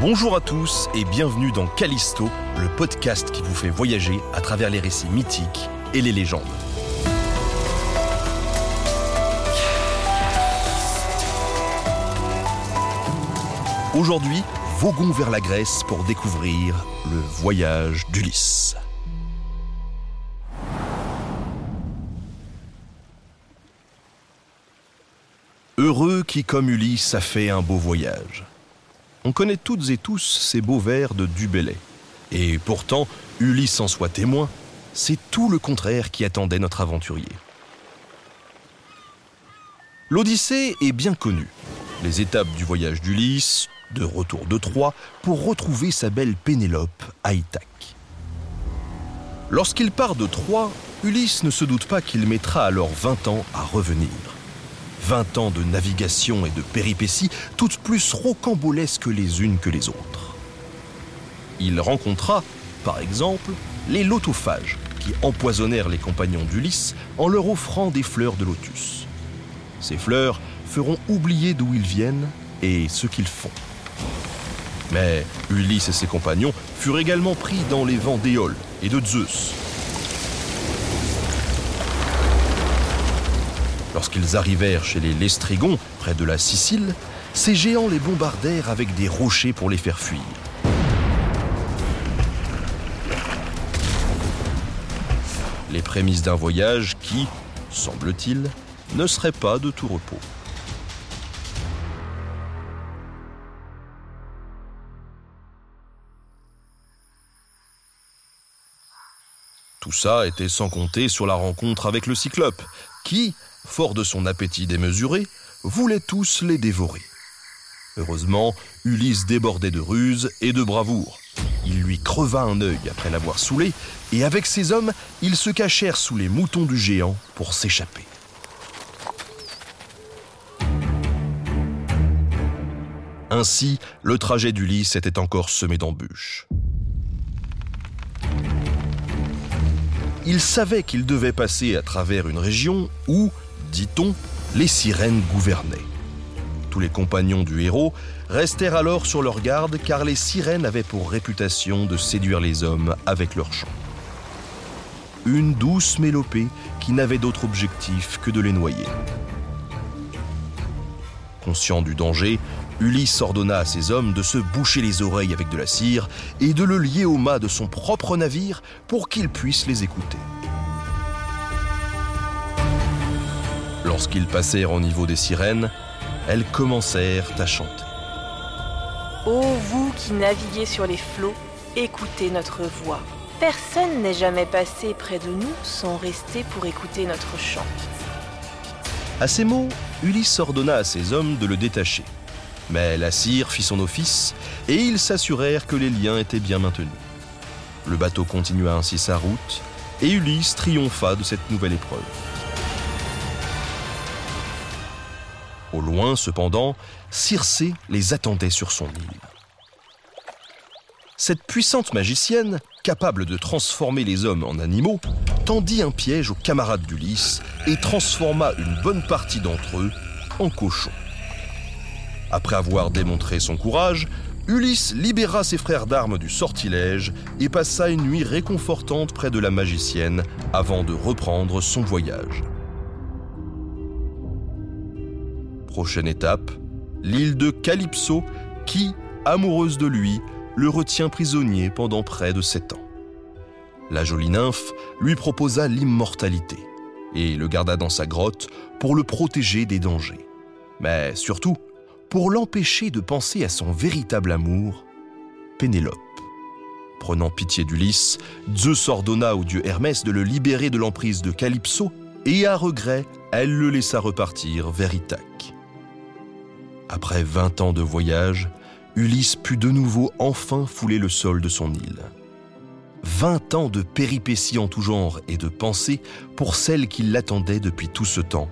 Bonjour à tous et bienvenue dans Callisto, le podcast qui vous fait voyager à travers les récits mythiques et les légendes. Aujourd'hui, voguons vers la Grèce pour découvrir le voyage d'Ulysse. Heureux qui, comme Ulysse, a fait un beau voyage. On connaît toutes et tous ces beaux vers de Du. Et pourtant, Ulysse en soit témoin, c'est tout le contraire qui attendait notre aventurier. L'Odyssée est bien connue. Les étapes du voyage d'Ulysse, de retour de Troie, pour retrouver sa belle Pénélope à. Lorsqu'il part de Troie, Ulysse ne se doute pas qu'il mettra alors 20 ans à revenir. 20 ans de navigation et de péripéties, toutes plus rocambolesques les unes que les autres. Il rencontra, par exemple, les lotophages, qui empoisonnèrent les compagnons d'Ulysse en leur offrant des fleurs de lotus. Ces fleurs feront oublier d'où ils viennent et ce qu'ils font. Mais Ulysse et ses compagnons furent également pris dans les vents d'Éole et de Zeus, Lorsqu'ils arrivèrent chez les Lestrigons, près de la Sicile, ces géants les bombardèrent avec des rochers pour les faire fuir. Les prémices d'un voyage qui, semble-t-il, ne serait pas de tout repos. Tout ça était sans compter sur la rencontre avec le Cyclope, qui, fort de son appétit démesuré, voulait tous les dévorer. Heureusement, Ulysse débordait de ruse et de bravoure. Il lui creva un œil après l'avoir saoulé, et avec ses hommes, ils se cachèrent sous les moutons du géant pour s'échapper. Ainsi, le trajet d'Ulysse était encore semé d'embûches. Il savait qu'il devait passer à travers une région où, dit-on, les sirènes gouvernaient. Tous les compagnons du héros restèrent alors sur leur garde car les sirènes avaient pour réputation de séduire les hommes avec leur chant. Une douce mélopée qui n'avait d'autre objectif que de les noyer. Conscient du danger, Ulysse ordonna à ses hommes de se boucher les oreilles avec de la cire et de le lier au mât de son propre navire pour qu'ils puissent les écouter. Lorsqu'ils passèrent au niveau des sirènes, elles commencèrent à chanter. Ô vous qui naviguez sur les flots, écoutez notre voix. Personne n'est jamais passé près de nous sans rester pour écouter notre chant. À ces mots, Ulysse ordonna à ses hommes de le détacher. Mais la cire fit son office et ils s'assurèrent que les liens étaient bien maintenus. Le bateau continua ainsi sa route et Ulysse triompha de cette nouvelle épreuve. Au loin, cependant, Circé les attendait sur son île. Cette puissante magicienne, capable de transformer les hommes en animaux, tendit un piège aux camarades d'Ulysse et transforma une bonne partie d'entre eux en cochons. Après avoir démontré son courage, Ulysse libéra ses frères d'armes du sortilège et passa une nuit réconfortante près de la magicienne avant de reprendre son voyage. Prochaine étape, l'île de Calypso qui, amoureuse de lui, le retient prisonnier pendant près de sept ans. La jolie nymphe lui proposa l'immortalité et le garda dans sa grotte pour le protéger des dangers. Mais surtout, pour l'empêcher de penser à son véritable amour, Pénélope. Prenant pitié d'Ulysse, Zeus ordonna au dieu Hermès de le libérer de l'emprise de Calypso et à regret elle le laissa repartir vers Ithaque. Après 20 ans de voyage, Ulysse put de nouveau enfin fouler le sol de son île. 20 ans de péripéties en tout genre et de pensées pour celle qui l'attendait depuis tout ce temps,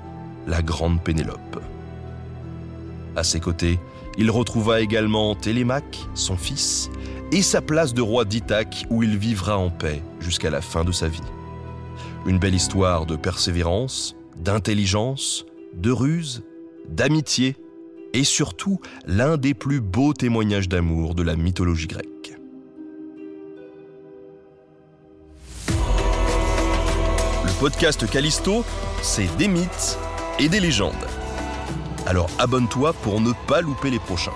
la grande Pénélope. À ses côtés, il retrouva également Télémaque, son fils, et sa place de roi d'Ithaque où il vivra en paix jusqu'à la fin de sa vie. Une belle histoire de persévérance, d'intelligence, de ruse, d'amitié et surtout l'un des plus beaux témoignages d'amour de la mythologie grecque. Le podcast Callisto, c'est des mythes et des légendes. Alors abonne-toi pour ne pas louper les prochains.